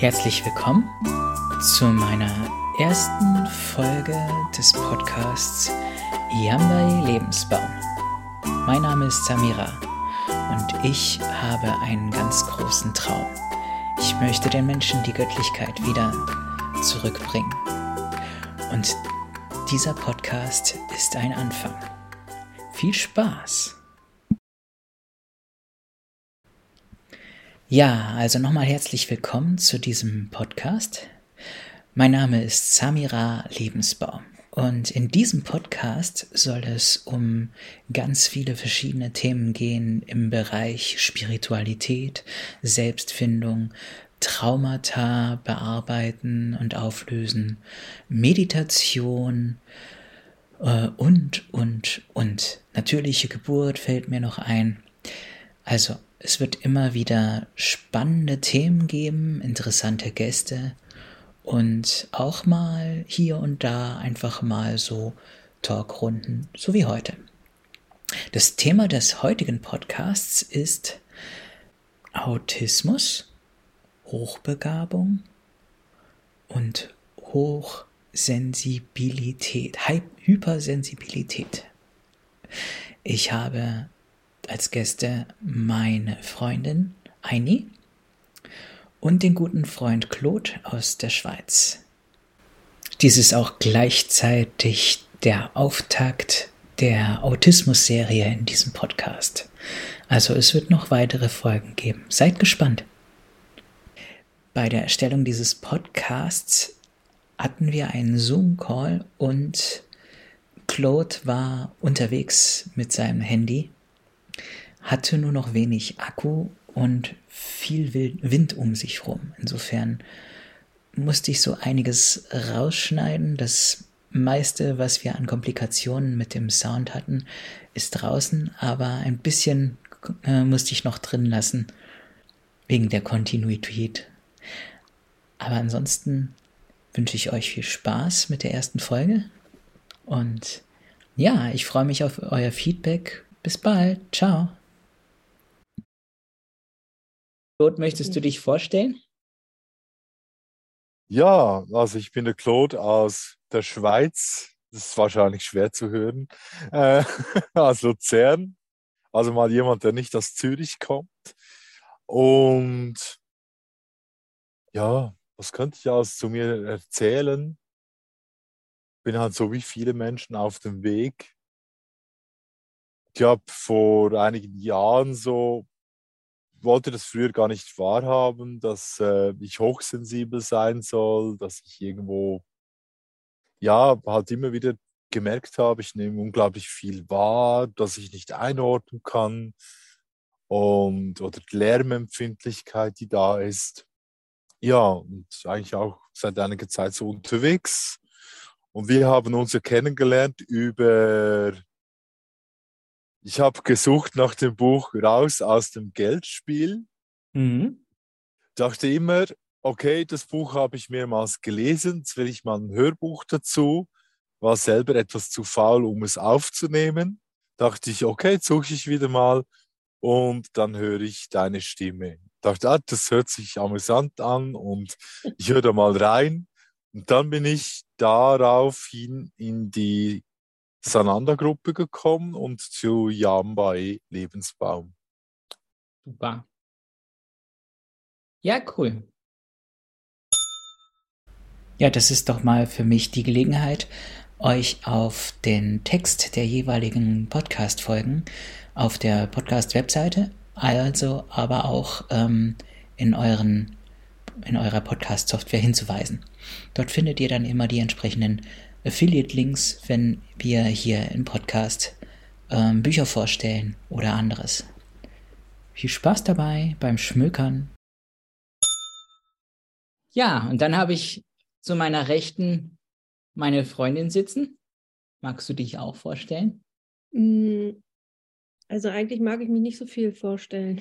Herzlich willkommen zu meiner ersten Folge des Podcasts Yambai Lebensbaum. Mein Name ist Samira und ich habe einen ganz großen Traum. Ich möchte den Menschen die Göttlichkeit wieder zurückbringen. Und dieser Podcast ist ein Anfang. Viel Spaß! Ja, also nochmal herzlich willkommen zu diesem Podcast. Mein Name ist Samira Lebensbaum und in diesem Podcast soll es um ganz viele verschiedene Themen gehen im Bereich Spiritualität, Selbstfindung, Traumata bearbeiten und auflösen, Meditation äh, und, und, und. Natürliche Geburt fällt mir noch ein. Also es wird immer wieder spannende Themen geben, interessante Gäste und auch mal hier und da einfach mal so Talkrunden, so wie heute. Das Thema des heutigen Podcasts ist Autismus, Hochbegabung und Hochsensibilität, Hypersensibilität. Ich habe als Gäste meine Freundin Aini und den guten Freund Claude aus der Schweiz. Dies ist auch gleichzeitig der Auftakt der Autismus-Serie in diesem Podcast. Also es wird noch weitere Folgen geben. Seid gespannt. Bei der Erstellung dieses Podcasts hatten wir einen Zoom-Call und Claude war unterwegs mit seinem Handy hatte nur noch wenig Akku und viel Wind um sich rum. Insofern musste ich so einiges rausschneiden. Das meiste, was wir an Komplikationen mit dem Sound hatten, ist draußen, aber ein bisschen äh, musste ich noch drin lassen, wegen der Kontinuität. Aber ansonsten wünsche ich euch viel Spaß mit der ersten Folge und ja, ich freue mich auf euer Feedback. Bis bald. Ciao. Claude, möchtest du dich vorstellen? Ja, also ich bin der Claude aus der Schweiz. Das ist wahrscheinlich schwer zu hören. Äh, aus Luzern. Also mal jemand, der nicht aus Zürich kommt. Und ja, was könnte ich alles zu mir erzählen? Bin halt so wie viele Menschen auf dem Weg. Ich habe vor einigen Jahren so wollte das früher gar nicht wahrhaben, dass äh, ich hochsensibel sein soll, dass ich irgendwo, ja, halt immer wieder gemerkt habe, ich nehme unglaublich viel wahr, dass ich nicht einordnen kann und oder die Lärmempfindlichkeit, die da ist. Ja, und eigentlich auch seit einiger Zeit so unterwegs. Und wir haben uns ja kennengelernt über ich habe gesucht nach dem Buch Raus aus dem Geldspiel. Mhm. Dachte immer, okay, das Buch habe ich mehrmals gelesen, jetzt will ich mal ein Hörbuch dazu. War selber etwas zu faul, um es aufzunehmen. Dachte ich, okay, suche ich wieder mal und dann höre ich deine Stimme. Dachte, ah, das hört sich amüsant an und ich höre da mal rein. Und dann bin ich daraufhin in die Sananda-Gruppe gekommen und zu Yambai Lebensbaum. Super. Ja, cool. Ja, das ist doch mal für mich die Gelegenheit, euch auf den Text der jeweiligen Podcast-Folgen auf der Podcast-Webseite, also aber auch ähm, in euren in eurer Podcast-Software hinzuweisen. Dort findet ihr dann immer die entsprechenden Affiliate-Links, wenn wir hier im Podcast ähm, Bücher vorstellen oder anderes. Viel Spaß dabei beim Schmökern. Ja, und dann habe ich zu meiner Rechten meine Freundin sitzen. Magst du dich auch vorstellen? Mm, also eigentlich mag ich mich nicht so viel vorstellen.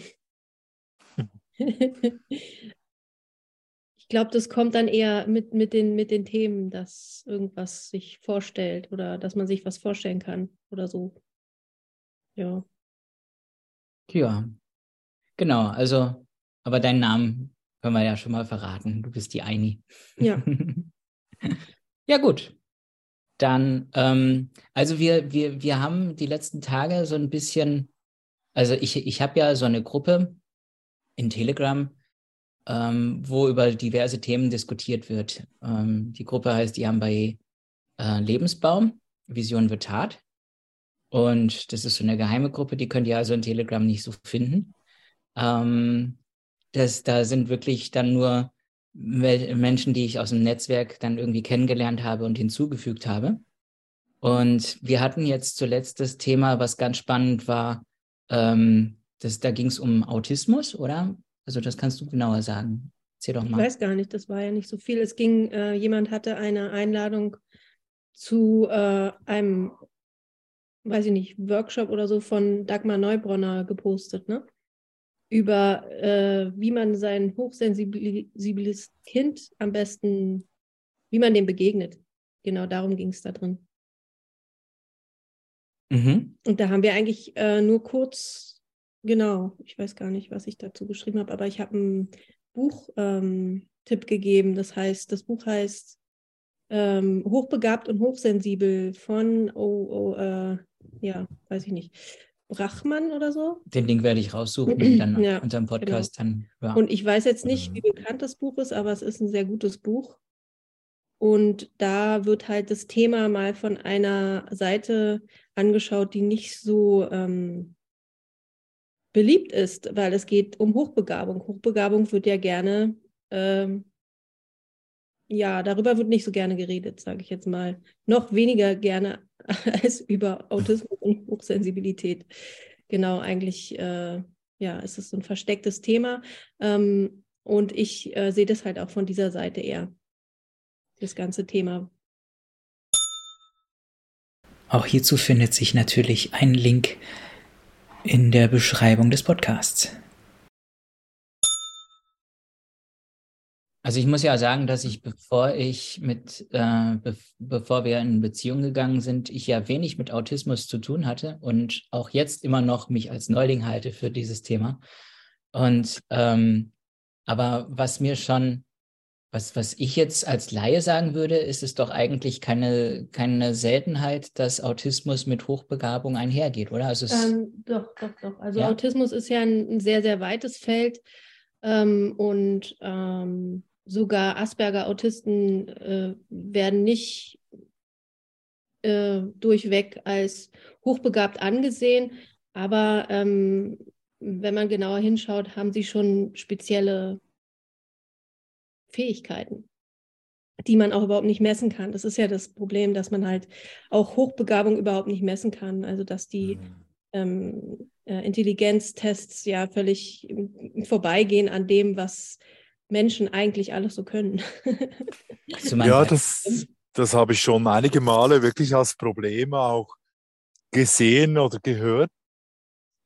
glaube, das kommt dann eher mit, mit, den, mit den Themen, dass irgendwas sich vorstellt oder dass man sich was vorstellen kann oder so. Ja. Ja. Genau, also, aber deinen Namen Können wir ja schon mal verraten. Du bist die Eini. Ja. ja, gut. Dann, ähm, also wir, wir, wir haben die letzten Tage so ein bisschen, also ich, ich habe ja so eine Gruppe in Telegram, ähm, wo über diverse Themen diskutiert wird. Ähm, die Gruppe heißt bei äh, Lebensbaum, Vision wird Tat. Und das ist so eine geheime Gruppe, die könnt ihr also in Telegram nicht so finden. Ähm, das, da sind wirklich dann nur Menschen, die ich aus dem Netzwerk dann irgendwie kennengelernt habe und hinzugefügt habe. Und wir hatten jetzt zuletzt das Thema, was ganz spannend war, ähm, das, da ging es um Autismus, oder? Also das kannst du genauer sagen. Erzähl doch mal. Ich weiß gar nicht, das war ja nicht so viel. Es ging, äh, jemand hatte eine Einladung zu äh, einem, weiß ich nicht, Workshop oder so von Dagmar Neubronner gepostet, ne? Über äh, wie man sein hochsensibles Kind am besten, wie man dem begegnet. Genau darum ging es da drin. Mhm. Und da haben wir eigentlich äh, nur kurz, genau, ich weiß gar nicht, was ich dazu geschrieben habe, aber ich habe einen Buchtipp ähm, gegeben. Das heißt, das Buch heißt ähm, Hochbegabt und Hochsensibel von, oh, oh äh, ja, weiß ich nicht, Brachmann oder so. Den Link werde ich raussuchen und dann ja, unserem genau. Podcast genau. dann. Ja. Und ich weiß jetzt nicht, wie bekannt das Buch ist, aber es ist ein sehr gutes Buch. Und da wird halt das Thema mal von einer Seite angeschaut, die nicht so ähm, beliebt ist, weil es geht um Hochbegabung. Hochbegabung wird ja gerne, ähm, ja, darüber wird nicht so gerne geredet, sage ich jetzt mal. Noch weniger gerne als über Autismus und Hochsensibilität. Genau, eigentlich, äh, ja, ist es so ein verstecktes Thema. Ähm, und ich äh, sehe das halt auch von dieser Seite eher das ganze Thema. Auch hierzu findet sich natürlich ein Link in der Beschreibung des Podcasts. Also ich muss ja sagen, dass ich, bevor ich mit, äh, be bevor wir in Beziehung gegangen sind, ich ja wenig mit Autismus zu tun hatte und auch jetzt immer noch mich als Neuling halte für dieses Thema. Und ähm, aber was mir schon was, was ich jetzt als Laie sagen würde, ist es doch eigentlich keine, keine Seltenheit, dass Autismus mit Hochbegabung einhergeht, oder? Also ähm, doch, doch, doch. Also ja? Autismus ist ja ein, ein, sehr, sehr weites Feld ähm, und ähm, sogar Asperger-Autisten äh, werden nicht äh, durchweg als hochbegabt angesehen, aber ähm, wenn man genauer hinschaut, haben sie schon spezielle Fähigkeiten, die man auch überhaupt nicht messen kann. Das ist ja das Problem, dass man halt auch Hochbegabung überhaupt nicht messen kann. Also dass die mhm. ähm, äh, Intelligenztests ja völlig vorbeigehen an dem, was Menschen eigentlich alles so können. ja, das, das habe ich schon einige Male wirklich als Problem auch gesehen oder gehört,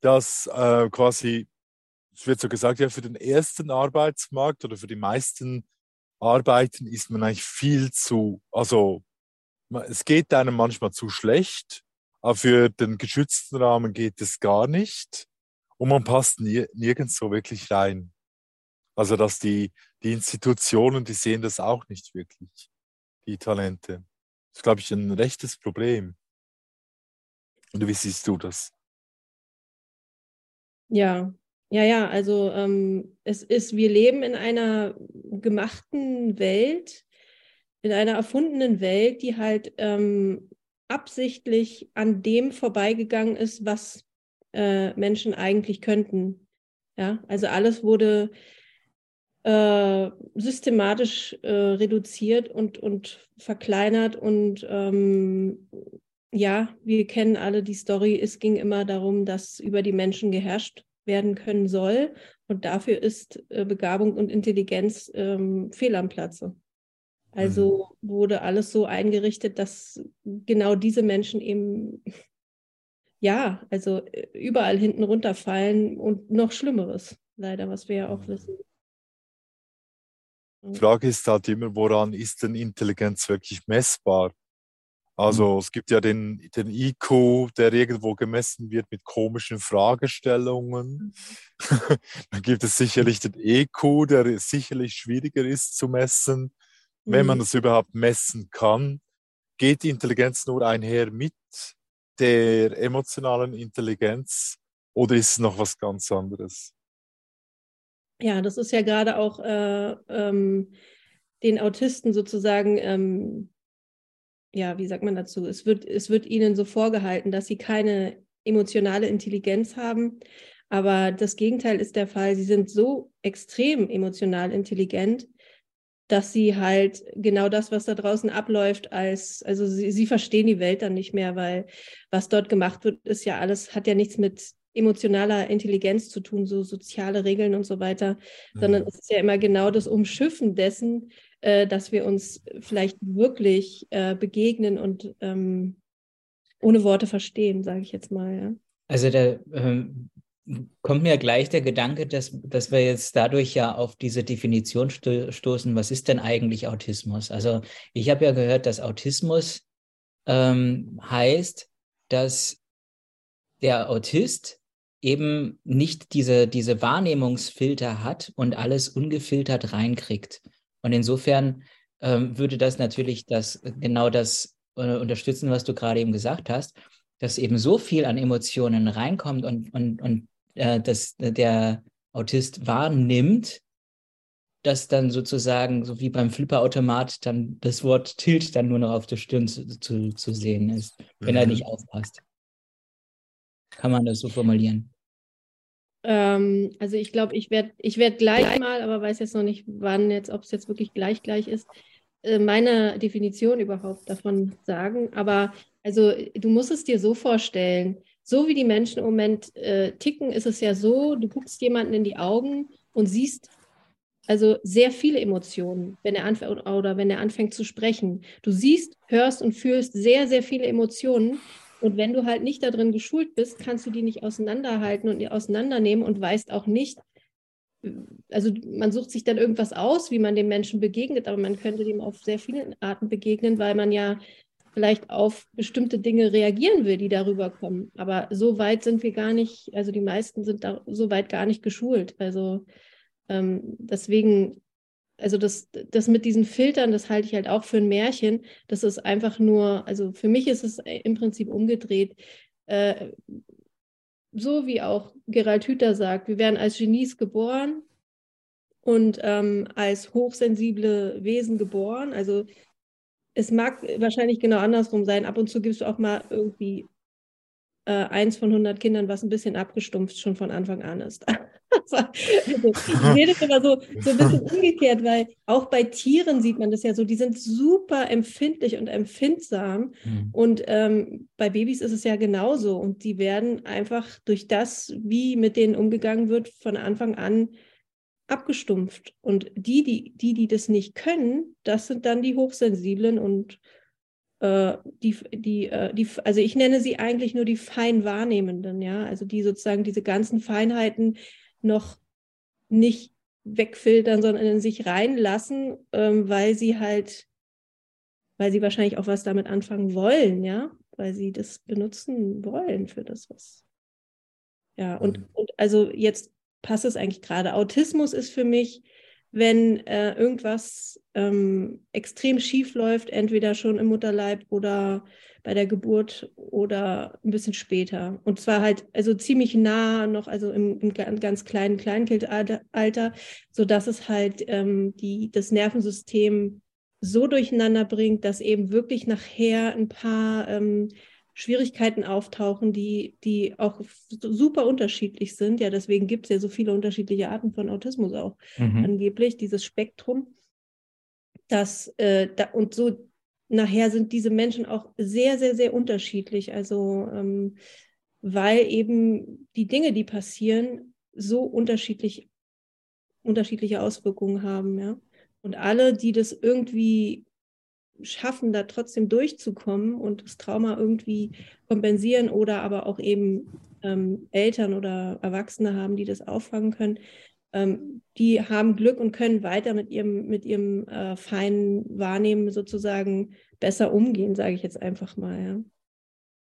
dass äh, quasi, es wird so gesagt, ja, für den ersten Arbeitsmarkt oder für die meisten Arbeiten ist man eigentlich viel zu, also es geht einem manchmal zu schlecht, aber für den geschützten Rahmen geht es gar nicht und man passt nie, nirgends so wirklich rein. Also dass die, die Institutionen, die sehen das auch nicht wirklich, die Talente. Das ist, glaube ich, ein rechtes Problem. Und wie siehst du das? Ja, ja, ja, also ähm, es ist, wir leben in einer gemachten Welt, in einer erfundenen Welt, die halt ähm, absichtlich an dem vorbeigegangen ist, was äh, Menschen eigentlich könnten. Ja, also alles wurde äh, systematisch äh, reduziert und, und verkleinert und ähm, ja, wir kennen alle die Story. Es ging immer darum, dass über die Menschen geherrscht werden können soll. Und dafür ist äh, Begabung und Intelligenz ähm, fehl am Platze. Also mhm. wurde alles so eingerichtet, dass genau diese Menschen eben, ja, also äh, überall hinten runterfallen und noch Schlimmeres, leider, was wir ja auch mhm. wissen. Die Frage ist halt immer, woran ist denn Intelligenz wirklich messbar? Also es gibt ja den, den IQ, der irgendwo gemessen wird mit komischen Fragestellungen. Dann gibt es sicherlich den EQ, der sicherlich schwieriger ist zu messen, mhm. wenn man das überhaupt messen kann. Geht die Intelligenz nur einher mit der emotionalen Intelligenz oder ist es noch was ganz anderes? Ja, das ist ja gerade auch äh, ähm, den Autisten sozusagen ähm, ja, wie sagt man dazu? Es wird, es wird ihnen so vorgehalten, dass sie keine emotionale Intelligenz haben. Aber das Gegenteil ist der Fall. Sie sind so extrem emotional intelligent, dass sie halt genau das, was da draußen abläuft, als, also sie, sie verstehen die Welt dann nicht mehr, weil was dort gemacht wird, ist ja alles, hat ja nichts mit emotionaler Intelligenz zu tun, so soziale Regeln und so weiter, mhm. sondern es ist ja immer genau das Umschiffen dessen, äh, dass wir uns vielleicht wirklich äh, begegnen und ähm, ohne Worte verstehen, sage ich jetzt mal. Ja. Also da ähm, kommt mir gleich der Gedanke, dass, dass wir jetzt dadurch ja auf diese Definition sto stoßen, was ist denn eigentlich Autismus? Also ich habe ja gehört, dass Autismus ähm, heißt, dass der Autist eben nicht diese, diese Wahrnehmungsfilter hat und alles ungefiltert reinkriegt. Und insofern ähm, würde das natürlich das, genau das äh, unterstützen, was du gerade eben gesagt hast, dass eben so viel an Emotionen reinkommt und, und, und äh, dass der Autist wahrnimmt, dass dann sozusagen, so wie beim Flipperautomat, dann das Wort Tilt dann nur noch auf der Stirn zu, zu, zu sehen ist, wenn mhm. er nicht aufpasst. Kann man das so formulieren? Ähm, also ich glaube, ich werde ich werd gleich mal, aber weiß jetzt noch nicht, wann jetzt, ob es jetzt wirklich gleich gleich ist, äh, meine Definition überhaupt davon sagen. Aber also du musst es dir so vorstellen, so wie die Menschen im Moment äh, ticken, ist es ja so, du guckst jemanden in die Augen und siehst also sehr viele Emotionen, wenn er anfängt oder wenn er anfängt zu sprechen. Du siehst, hörst und fühlst sehr, sehr viele Emotionen, und wenn du halt nicht darin geschult bist, kannst du die nicht auseinanderhalten und auseinandernehmen und weißt auch nicht, also man sucht sich dann irgendwas aus, wie man dem Menschen begegnet, aber man könnte dem auf sehr viele Arten begegnen, weil man ja vielleicht auf bestimmte Dinge reagieren will, die darüber kommen. Aber so weit sind wir gar nicht, also die meisten sind da so weit gar nicht geschult. Also ähm, deswegen also das, das mit diesen Filtern, das halte ich halt auch für ein Märchen. Das ist einfach nur, also für mich ist es im Prinzip umgedreht. Äh, so wie auch Gerald Hüther sagt, wir werden als Genies geboren und ähm, als hochsensible Wesen geboren. Also es mag wahrscheinlich genau andersrum sein. Ab und zu gibst du auch mal irgendwie äh, eins von 100 Kindern, was ein bisschen abgestumpft schon von Anfang an ist. also, ich rede immer so, so ein bisschen umgekehrt, weil auch bei Tieren sieht man das ja so, die sind super empfindlich und empfindsam. Mhm. Und ähm, bei Babys ist es ja genauso. Und die werden einfach durch das, wie mit denen umgegangen wird, von Anfang an abgestumpft. Und die, die, die, die das nicht können, das sind dann die Hochsensiblen und die, die, äh, die, also ich nenne sie eigentlich nur die fein Wahrnehmenden, ja, also die sozusagen diese ganzen Feinheiten noch nicht wegfiltern, sondern in sich reinlassen, ähm, weil sie halt, weil sie wahrscheinlich auch was damit anfangen wollen, ja, weil sie das benutzen wollen für das, was. Ja, und, mhm. und also jetzt passt es eigentlich gerade. Autismus ist für mich wenn äh, irgendwas ähm, extrem schief läuft, entweder schon im Mutterleib oder bei der Geburt oder ein bisschen später. Und zwar halt also ziemlich nah noch, also im, im ganz kleinen Kleinkindalter, sodass es halt ähm, die, das Nervensystem so durcheinander bringt, dass eben wirklich nachher ein paar ähm, Schwierigkeiten auftauchen, die, die auch super unterschiedlich sind. Ja, deswegen gibt es ja so viele unterschiedliche Arten von Autismus auch mhm. angeblich, dieses Spektrum. Das, äh, da, und so nachher sind diese Menschen auch sehr, sehr, sehr unterschiedlich. Also, ähm, weil eben die Dinge, die passieren, so unterschiedlich, unterschiedliche Auswirkungen haben. Ja? Und alle, die das irgendwie schaffen, da trotzdem durchzukommen und das Trauma irgendwie kompensieren oder aber auch eben ähm, Eltern oder Erwachsene haben, die das auffangen können, ähm, die haben Glück und können weiter mit ihrem, mit ihrem äh, feinen Wahrnehmen sozusagen besser umgehen, sage ich jetzt einfach mal.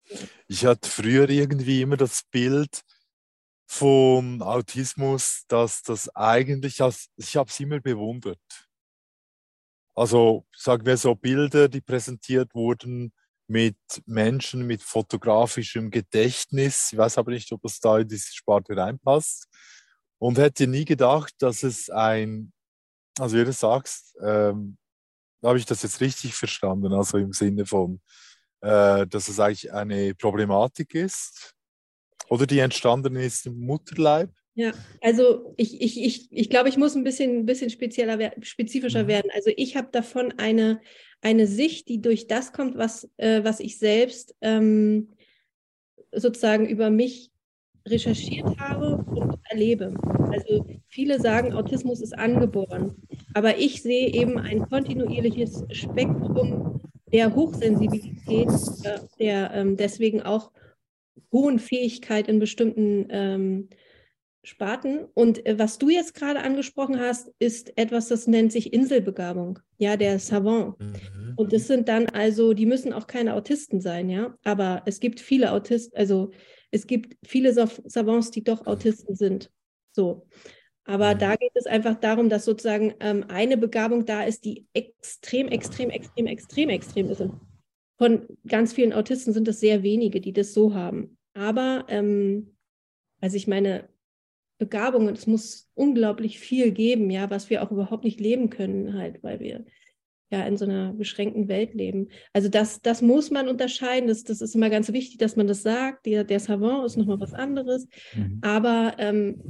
Ja. Ich hatte früher irgendwie immer das Bild vom Autismus, dass das eigentlich, ich habe es immer bewundert. Also sagen wir so Bilder, die präsentiert wurden mit Menschen mit fotografischem Gedächtnis. Ich weiß aber nicht, ob es da in diese Sparte reinpasst. Und hätte nie gedacht, dass es ein, also wie du sagst, ähm, habe ich das jetzt richtig verstanden, also im Sinne von, äh, dass es eigentlich eine Problematik ist oder die entstanden ist im Mutterleib? Ja, also ich, ich, ich, ich glaube, ich muss ein bisschen, ein bisschen spezieller, spezifischer mhm. werden. Also ich habe davon eine, eine Sicht, die durch das kommt, was, äh, was ich selbst ähm, sozusagen über mich recherchiert habe und erlebe. Also viele sagen, Autismus ist angeboren, aber ich sehe eben ein kontinuierliches Spektrum der Hochsensibilität, äh, der ähm, deswegen auch hohen Fähigkeit in bestimmten ähm, Sparten. Und äh, was du jetzt gerade angesprochen hast, ist etwas, das nennt sich Inselbegabung, ja, der Savant. Mhm. Und das sind dann also, die müssen auch keine Autisten sein, ja, aber es gibt viele Autisten, also es gibt viele Savants, die doch Autisten sind. So. Aber mhm. da geht es einfach darum, dass sozusagen ähm, eine Begabung da ist, die extrem, extrem, extrem, extrem, extrem ist. Und von ganz vielen Autisten sind es sehr wenige, die das so haben. Aber, ähm, also ich meine, Begabungen, es muss unglaublich viel geben, ja, was wir auch überhaupt nicht leben können, halt, weil wir ja in so einer beschränkten Welt leben. Also das, das muss man unterscheiden. Das, das ist immer ganz wichtig, dass man das sagt. Der, der Savant ist nochmal was anderes. Mhm. Aber ähm,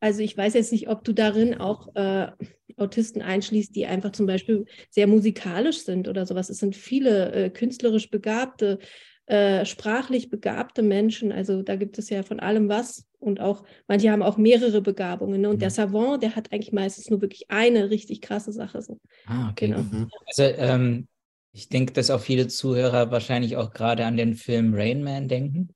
also ich weiß jetzt nicht, ob du darin auch äh, Autisten einschließt, die einfach zum Beispiel sehr musikalisch sind oder sowas. Es sind viele äh, künstlerisch begabte, äh, sprachlich begabte Menschen. Also da gibt es ja von allem was. Und auch, manche haben auch mehrere Begabungen. Ne? Und mhm. der Savant, der hat eigentlich meistens nur wirklich eine richtig krasse Sache. So. Ah, okay. Genau. Mhm. Also ähm, ich denke, dass auch viele Zuhörer wahrscheinlich auch gerade an den Film Rain Man denken.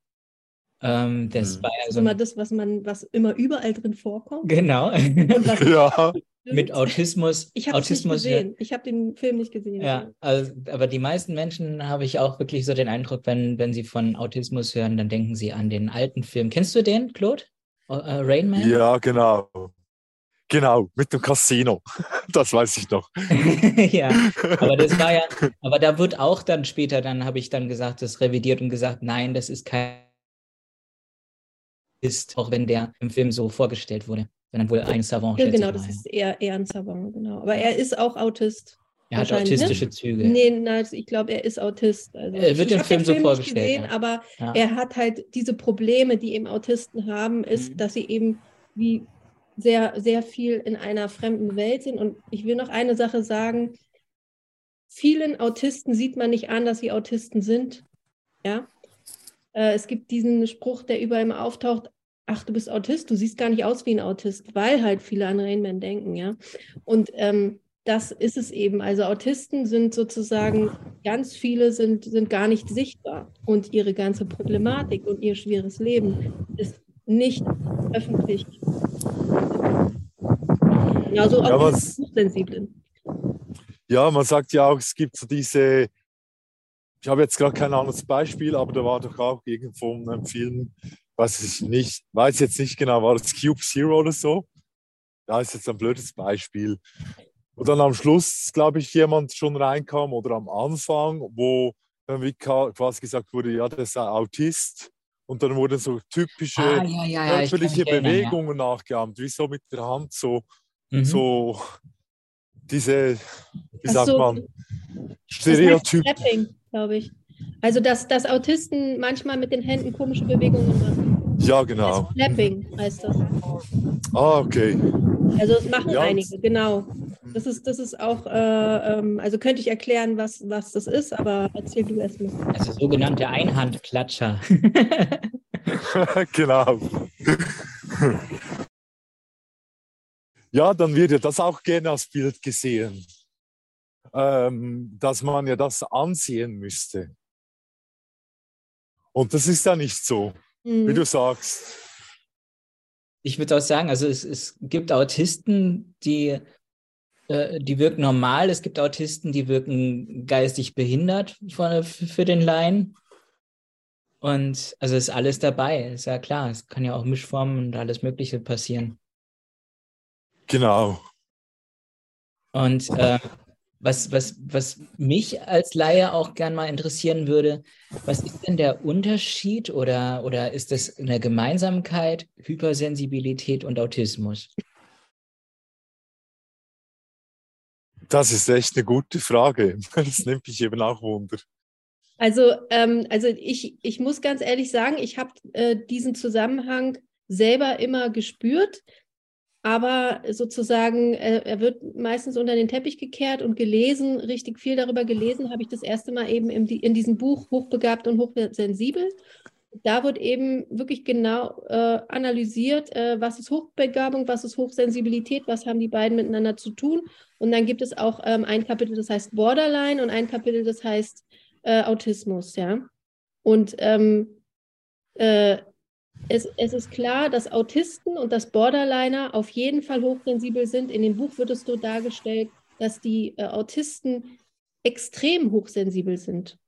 Ähm, das mhm. war ja so. Das ist immer das, was man, was immer überall drin vorkommt. Genau. ja mit Autismus. Ich habe nicht gesehen. Ich habe den Film nicht gesehen. Ja, also, aber die meisten Menschen habe ich auch wirklich so den Eindruck, wenn, wenn sie von Autismus hören, dann denken sie an den alten Film. Kennst du den, Claude? Uh, Rain Man? Ja, genau. Genau, mit dem Casino. Das weiß ich noch. ja, aber das war ja, aber da wird auch dann später, dann habe ich dann gesagt, das revidiert und gesagt, nein, das ist kein ist, auch wenn der im Film so vorgestellt wurde sondern wohl ein Savant. Ja, genau, das ist eher, eher ein Savant, genau. Aber er ist auch Autist. Er hat ne? autistische ne? Züge. Nee, nein, ich glaube, er ist Autist. Also, er wird im Film, Film so vorgestellt. Gesehen, ja. Aber ja. er hat halt diese Probleme, die eben Autisten haben, ist, mhm. dass sie eben wie sehr, sehr viel in einer fremden Welt sind. Und ich will noch eine Sache sagen. Vielen Autisten sieht man nicht an, dass sie Autisten sind. Ja. Äh, es gibt diesen Spruch, der überall immer auftaucht, ach, du bist Autist, du siehst gar nicht aus wie ein Autist, weil halt viele an Rainman denken, ja. Und ähm, das ist es eben. Also Autisten sind sozusagen, ganz viele sind, sind gar nicht sichtbar und ihre ganze Problematik und ihr schweres Leben ist nicht öffentlich. Genauso auch ja, was, Hochsensiblen. Ja, man sagt ja auch, es gibt so diese, ich habe jetzt gerade kein anderes Beispiel, aber da war doch auch irgendwo ein Film, weiß ich nicht, weiß jetzt nicht genau, war das Cube Zero oder so? Da ist jetzt ein blödes Beispiel. Und dann am Schluss, glaube ich, jemand schon reinkam oder am Anfang, wo dann wie quasi gesagt wurde, ja, der sei Autist. Und dann wurden so typische ah, ja, ja, ja, körperliche Bewegungen nachgeahmt, wie so mit der Hand so, mhm. so diese, wie sagt so, man, Stereotyp. glaube ich. Also, dass, dass Autisten manchmal mit den Händen komische Bewegungen machen. Ja, genau. Flapping heißt das. Ah, okay. Also, das machen ja. einige, genau. Das ist, das ist auch, äh, ähm, also könnte ich erklären, was, was das ist, aber erzähl du erst mal. Also sogenannte Einhandklatscher. genau. ja, dann wird ja das auch gerne als Bild gesehen, ähm, dass man ja das ansehen müsste. Und das ist ja nicht so, mhm. wie du sagst. ich würde auch sagen, also es, es gibt Autisten, die, äh, die wirken normal, es gibt Autisten, die wirken geistig behindert für, für den Laien. Und also ist alles dabei, ist ja klar. Es kann ja auch Mischformen und alles Mögliche passieren. Genau. Und äh, was, was, was mich als Laie auch gern mal interessieren würde, was ist denn der Unterschied oder, oder ist das eine Gemeinsamkeit, Hypersensibilität und Autismus? Das ist echt eine gute Frage. Das nimmt mich eben auch Wunder. Also, ähm, also ich, ich muss ganz ehrlich sagen, ich habe äh, diesen Zusammenhang selber immer gespürt aber sozusagen, er, er, wird meistens unter den Teppich gekehrt und gelesen, richtig viel darüber gelesen, habe ich das erste Mal eben in, in diesem Buch Hochbegabt und Hochsensibel. Da wird eben wirklich genau äh, analysiert, äh, was ist Hochbegabung, was ist Hochsensibilität, was haben die beiden miteinander zu tun. Und dann gibt es auch ähm, ein Kapitel, das heißt Borderline und ein Kapitel, das heißt äh, Autismus, ja. Und ähm, äh, es, es, ist klar, dass Autisten und das Borderliner auf jeden Fall hochsensibel sind. In dem Buch wird es so dargestellt, dass die äh, Autisten extrem hochsensibel sind.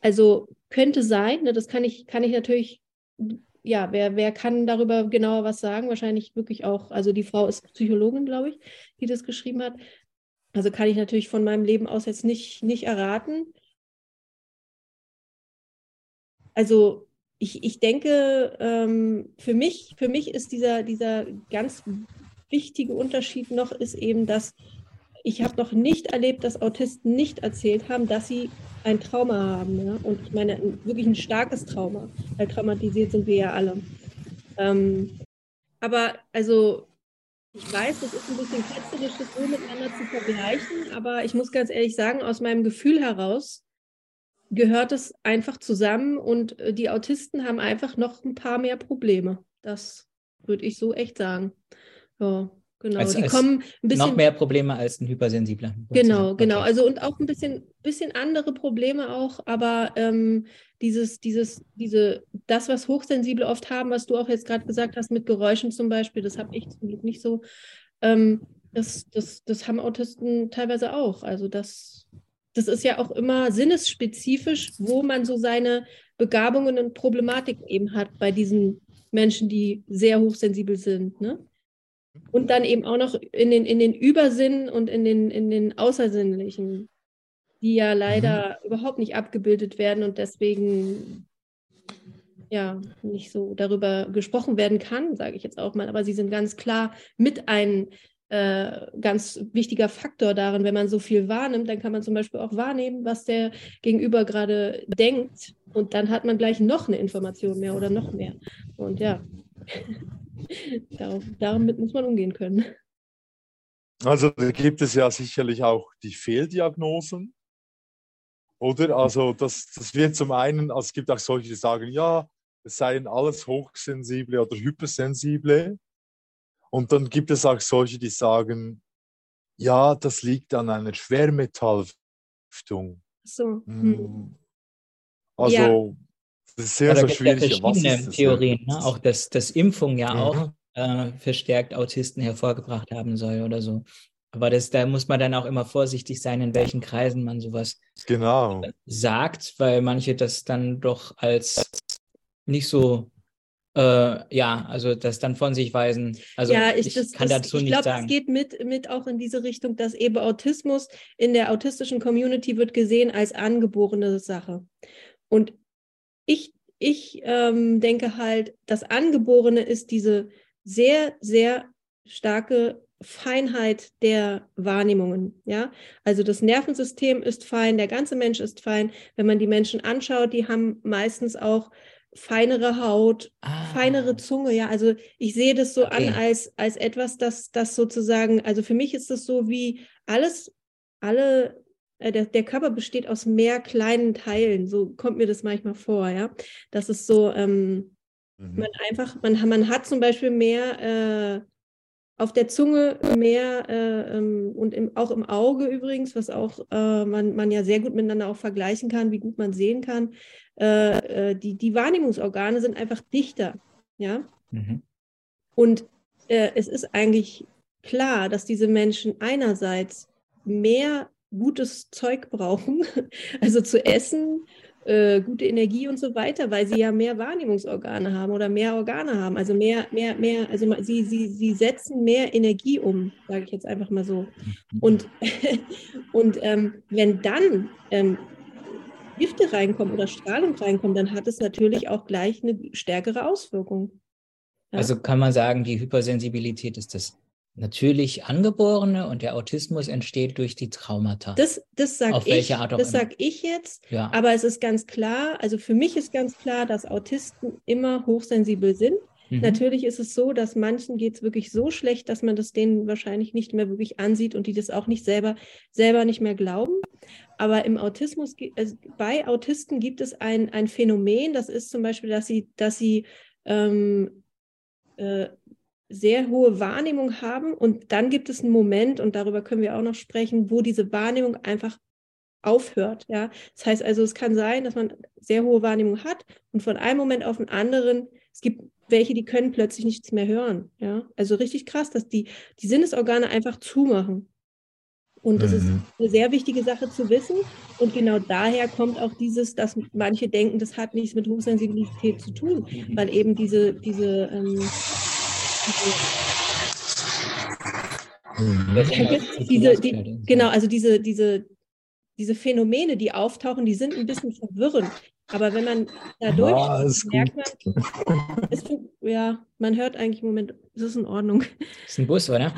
Also könnte sein, ne, das kann ich, kann ich natürlich, ja, wer, wer kann darüber genauer was sagen? Wahrscheinlich wirklich auch, also die Frau ist Psychologin, glaube ich, die das geschrieben hat. Also kann ich natürlich von meinem Leben aus jetzt nicht, nicht erraten. Also ich, ich denke, ähm, für, mich, für mich ist dieser, dieser ganz wichtige Unterschied noch, ist eben, dass ich habe noch nicht erlebt, dass Autisten nicht erzählt haben, dass sie ein Trauma haben. Ja? Und ich meine, wirklich ein starkes Trauma, weil traumatisiert sind wir ja alle. Ähm, aber also, ich weiß, das ist ein bisschen ketzerisch, das so miteinander zu vergleichen, aber ich muss ganz ehrlich sagen, aus meinem Gefühl heraus gehört es einfach zusammen und äh, die Autisten haben einfach noch ein paar mehr Probleme. Das würde ich so echt sagen. Ja, genau. Also die kommen ein bisschen noch mehr Probleme als ein hypersensibler. Genau, genau. Also und auch ein bisschen, bisschen andere Probleme auch, aber ähm, dieses, dieses, diese, das, was Hochsensible oft haben, was du auch jetzt gerade gesagt hast mit Geräuschen zum Beispiel, das habe ich zum Glück nicht so. Ähm, das, das, das haben Autisten teilweise auch. Also das das ist ja auch immer sinnesspezifisch, wo man so seine Begabungen und Problematiken eben hat bei diesen Menschen, die sehr hochsensibel sind. Ne? Und dann eben auch noch in den, in den Übersinn und in den, in den Außersinnlichen, die ja leider mhm. überhaupt nicht abgebildet werden und deswegen ja nicht so darüber gesprochen werden kann, sage ich jetzt auch mal. Aber sie sind ganz klar mit ein äh, ganz wichtiger Faktor darin. Wenn man so viel wahrnimmt, dann kann man zum Beispiel auch wahrnehmen, was der Gegenüber gerade denkt. Und dann hat man gleich noch eine Information mehr oder noch mehr. Und ja, damit muss man umgehen können. Also da gibt es ja sicherlich auch die Fehldiagnosen. Oder? Also das, das wird zum einen, also es gibt auch solche, die sagen, ja, es seien alles hochsensible oder hypersensible. Und dann gibt es auch solche, die sagen, ja, das liegt an einer Schwermetallvergiftung. So. Hm. hm. Also, ja. das ist sehr, sehr schwierig. Ja verschiedene Theorien, ne? auch dass, dass Impfung ja mhm. auch äh, verstärkt Autisten hervorgebracht haben soll oder so. Aber das, da muss man dann auch immer vorsichtig sein, in welchen Kreisen man sowas genau. sagt, weil manche das dann doch als nicht so äh, ja, also das dann von sich weisen. Also ja, ich, das, kann das, dazu ich nicht sagen. Ich glaube, es geht mit, mit auch in diese Richtung, dass eben Autismus in der autistischen Community wird gesehen als angeborene Sache. Und ich, ich ähm, denke halt, das Angeborene ist diese sehr, sehr starke Feinheit der Wahrnehmungen. Ja, also das Nervensystem ist fein, der ganze Mensch ist fein. Wenn man die Menschen anschaut, die haben meistens auch feinere Haut, ah. feinere Zunge, ja. Also ich sehe das so okay. an als, als etwas, das, das sozusagen, also für mich ist das so wie alles, alle, äh, der, der Körper besteht aus mehr kleinen Teilen, so kommt mir das manchmal vor, ja. Das ist so, ähm, mhm. man einfach, man, man hat zum Beispiel mehr äh, auf der Zunge mehr äh, ähm, und im, auch im Auge übrigens, was auch äh, man, man ja sehr gut miteinander auch vergleichen kann, wie gut man sehen kann. Äh, äh die, die Wahrnehmungsorgane sind einfach dichter. Ja. Mhm. Und äh, es ist eigentlich klar, dass diese Menschen einerseits mehr gutes Zeug brauchen, also zu essen, äh, gute Energie und so weiter, weil sie ja mehr Wahrnehmungsorgane haben oder mehr Organe haben, also mehr, mehr, mehr, also sie, sie, sie setzen mehr Energie um, sage ich jetzt einfach mal so. Und, und ähm, wenn dann ähm, Gifte reinkommen oder Strahlung reinkommt, dann hat es natürlich auch gleich eine stärkere Auswirkung. Ja? Also kann man sagen, die Hypersensibilität ist das natürlich angeborene und der Autismus entsteht durch die Traumata. Das, das sage ich, sag ich jetzt, ja. aber es ist ganz klar, also für mich ist ganz klar, dass Autisten immer hochsensibel sind. Mhm. Natürlich ist es so, dass manchen geht es wirklich so schlecht, dass man das denen wahrscheinlich nicht mehr wirklich ansieht und die das auch nicht selber, selber nicht mehr glauben. Aber im Autismus, also bei Autisten gibt es ein, ein Phänomen, das ist zum Beispiel, dass sie, dass sie ähm, äh, sehr hohe Wahrnehmung haben und dann gibt es einen Moment, und darüber können wir auch noch sprechen, wo diese Wahrnehmung einfach aufhört. Ja? Das heißt also, es kann sein, dass man sehr hohe Wahrnehmung hat und von einem Moment auf den anderen, es gibt welche, die können plötzlich nichts mehr hören. Ja? Also richtig krass, dass die, die Sinnesorgane einfach zumachen. Und das mhm. ist eine sehr wichtige Sache zu wissen. Und genau daher kommt auch dieses, dass manche denken, das hat nichts mit Hochsensibilität zu tun, weil eben diese, diese ähm. Diese, die, genau, also diese, diese, diese Phänomene, die auftauchen, die sind ein bisschen verwirrend. Aber wenn man dadurch ah, merkt, man, ist, ja, man hört eigentlich im Moment, es ist in Ordnung. Das ist ein Bus, oder?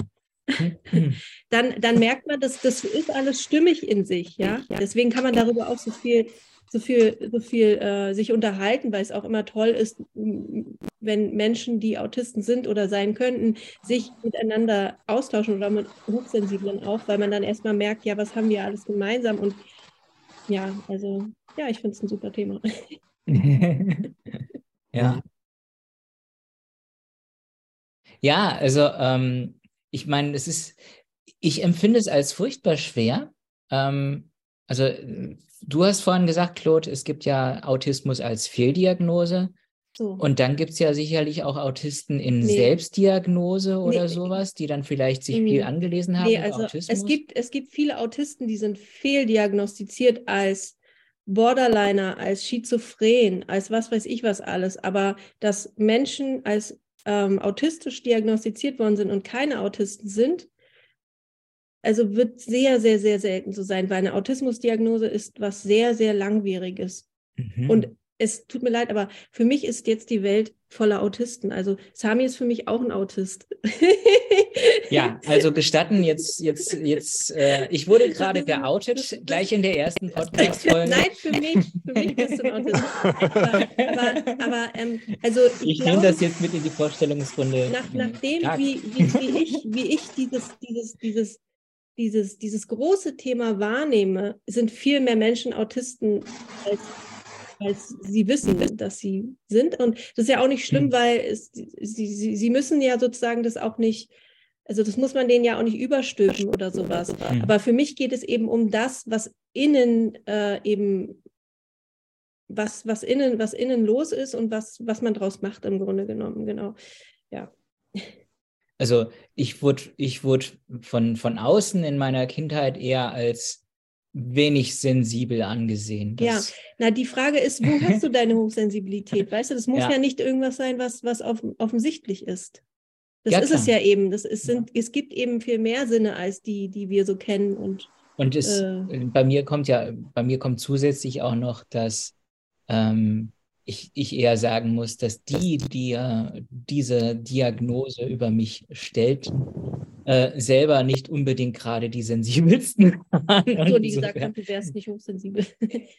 dann, dann merkt man, dass das ist alles stimmig in sich, ja. Deswegen kann man darüber auch so viel so viel, so viel äh, sich unterhalten, weil es auch immer toll ist, wenn Menschen, die Autisten sind oder sein könnten, sich miteinander austauschen oder mit Hochsensiblen auch, weil man dann erstmal merkt, ja, was haben wir alles gemeinsam und ja, also ja, ich finde es ein super Thema. ja. Ja, also ähm, ich meine, es ist, ich empfinde es als furchtbar schwer. Ähm, also Du hast vorhin gesagt, Claude, es gibt ja Autismus als Fehldiagnose. So. Und dann gibt es ja sicherlich auch Autisten in nee. Selbstdiagnose oder nee. sowas, die dann vielleicht sich viel angelesen haben. Nee, also es gibt, es gibt viele Autisten, die sind fehldiagnostiziert als Borderliner, als Schizophren, als was weiß ich was alles. Aber dass Menschen als ähm, autistisch diagnostiziert worden sind und keine Autisten sind, also wird sehr, sehr, sehr selten so sein, weil eine Autismusdiagnose ist was sehr, sehr langwieriges. Mhm. Und es tut mir leid, aber für mich ist jetzt die Welt voller Autisten. Also Sami ist für mich auch ein Autist. ja, also gestatten jetzt, jetzt, jetzt, äh, ich wurde gerade geoutet, gleich in der ersten Podcast-Folge. Nein, für mich, für mich bist du ein Autist. Aber, aber, aber ähm, also ich, ich nehme das jetzt mit in die Vorstellungsrunde. Nach, nachdem, wie, wie, wie, ich, wie ich dieses, dieses, dieses dieses, dieses große Thema wahrnehme, sind viel mehr Menschen Autisten, als, als sie wissen, dass sie sind. Und das ist ja auch nicht schlimm, mhm. weil es, sie, sie, sie müssen ja sozusagen das auch nicht, also das muss man denen ja auch nicht überstülpen oder sowas. Mhm. Aber für mich geht es eben um das, was innen äh, eben was, was innen, was innen los ist und was, was man daraus macht im Grunde genommen, genau. Ja. Also ich wurde, ich wurde von, von außen in meiner Kindheit eher als wenig sensibel angesehen. Ja, na die Frage ist, wo hast du deine Hochsensibilität? Weißt du, das muss ja, ja nicht irgendwas sein, was, was auf, offensichtlich ist. Das ja, ist klar. es ja eben. Das ist, sind, ja. Es gibt eben viel mehr Sinne als die, die wir so kennen. Und, und es, äh, bei mir kommt ja, bei mir kommt zusätzlich auch noch, dass ähm, ich, ich eher sagen muss, dass die, die äh, diese Diagnose über mich stellten, äh, selber nicht unbedingt gerade die sensibelsten waren. So, die gesagt haben, du wärst nicht hochsensibel.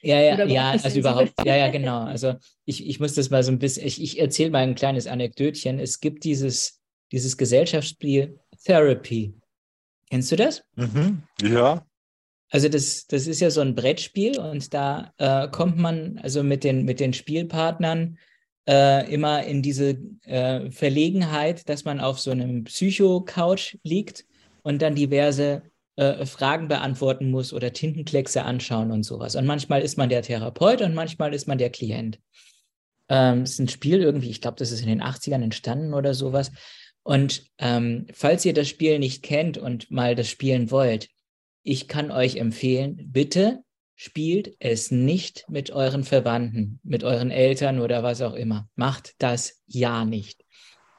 Ja, ja, ja, also sensibel. überhaupt, ja, ja, genau. Also ich, ich muss das mal so ein bisschen, ich, ich erzähle mal ein kleines Anekdötchen. Es gibt dieses, dieses Gesellschaftsspiel Therapy. Kennst du das? Mhm. Ja. Also das, das ist ja so ein Brettspiel und da äh, kommt man also mit den, mit den Spielpartnern äh, immer in diese äh, Verlegenheit, dass man auf so einem Psycho-Couch liegt und dann diverse äh, Fragen beantworten muss oder Tintenkleckse anschauen und sowas. Und manchmal ist man der Therapeut und manchmal ist man der Klient. Ähm, ist ein Spiel irgendwie, ich glaube, das ist in den 80ern entstanden oder sowas. Und ähm, falls ihr das Spiel nicht kennt und mal das spielen wollt, ich kann euch empfehlen, bitte spielt es nicht mit euren Verwandten, mit euren Eltern oder was auch immer. Macht das ja nicht.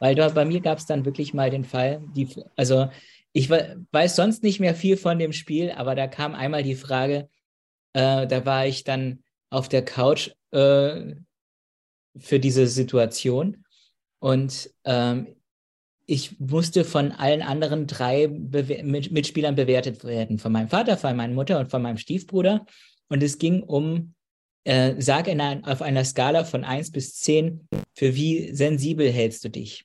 Weil da, bei mir gab es dann wirklich mal den Fall, die, also ich weiß sonst nicht mehr viel von dem Spiel, aber da kam einmal die Frage, äh, da war ich dann auf der Couch äh, für diese Situation und ähm, ich musste von allen anderen drei Be mit Mitspielern bewertet werden. Von meinem Vater, von meiner Mutter und von meinem Stiefbruder. Und es ging um, äh, sag in ein, auf einer Skala von 1 bis 10, für wie sensibel hältst du dich?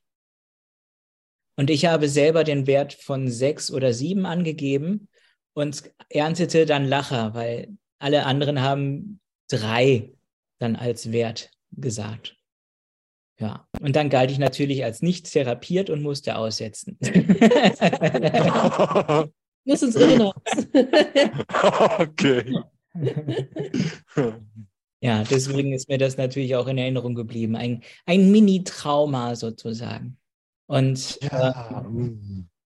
Und ich habe selber den Wert von 6 oder 7 angegeben und erntete dann Lacher, weil alle anderen haben 3 dann als Wert gesagt. Ja, und dann galt ich natürlich als nicht therapiert und musste aussetzen. Muss uns erinnern. okay. ja, deswegen ist mir das natürlich auch in Erinnerung geblieben. Ein, ein Mini-Trauma sozusagen. Und ja. äh,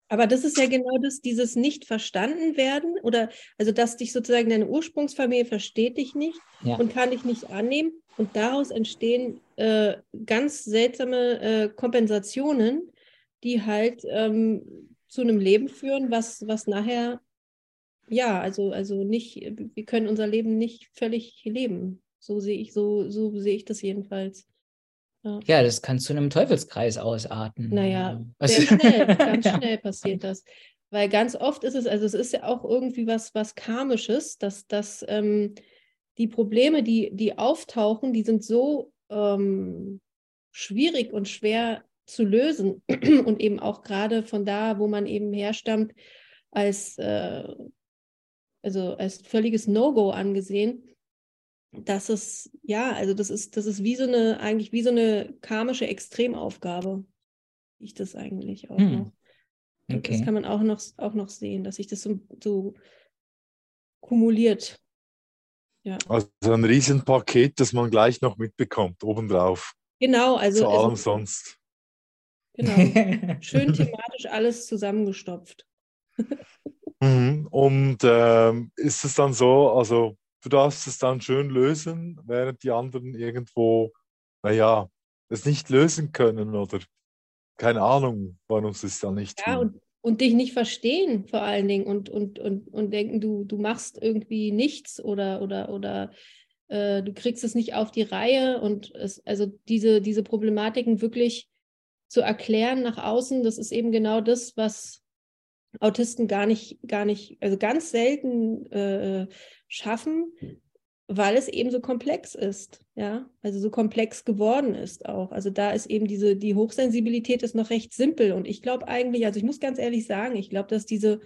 aber das ist ja genau das, dieses nicht verstanden werden oder also dass dich sozusagen deine Ursprungsfamilie versteht dich nicht ja. und kann dich nicht annehmen und daraus entstehen äh, ganz seltsame äh, Kompensationen, die halt ähm, zu einem Leben führen, was, was nachher ja, also, also nicht, wir können unser Leben nicht völlig leben. So sehe ich, so, so sehe ich das jedenfalls. Ja. ja, das kann zu einem Teufelskreis ausarten. Naja, sehr schnell, ganz schnell passiert das. Weil ganz oft ist es, also es ist ja auch irgendwie was, was Karmisches, dass, dass ähm, die Probleme, die, die auftauchen, die sind so ähm, schwierig und schwer zu lösen und eben auch gerade von da, wo man eben herstammt, als, äh, also als völliges No-Go angesehen das ist, ja, also das ist, das ist wie so eine, eigentlich wie so eine karmische Extremaufgabe. Ich das eigentlich auch hm. noch. Okay. Das kann man auch noch, auch noch sehen, dass sich das so, so kumuliert. Ja. Also ein Riesenpaket, das man gleich noch mitbekommt, obendrauf. Genau, also. Zu allem also, sonst. Genau. Schön thematisch alles zusammengestopft. Mhm. Und ähm, ist es dann so, also du darfst es dann schön lösen, während die anderen irgendwo, naja, es nicht lösen können oder keine Ahnung, warum sie es dann nicht ja, tun. Und, und dich nicht verstehen vor allen Dingen und, und, und, und denken, du, du machst irgendwie nichts oder, oder, oder äh, du kriegst es nicht auf die Reihe und es, also diese, diese Problematiken wirklich zu erklären nach außen, das ist eben genau das, was Autisten gar nicht, gar nicht, also ganz selten äh, schaffen, weil es eben so komplex ist, ja, also so komplex geworden ist auch. Also da ist eben diese, die Hochsensibilität ist noch recht simpel und ich glaube eigentlich, also ich muss ganz ehrlich sagen, ich glaube, dass diese,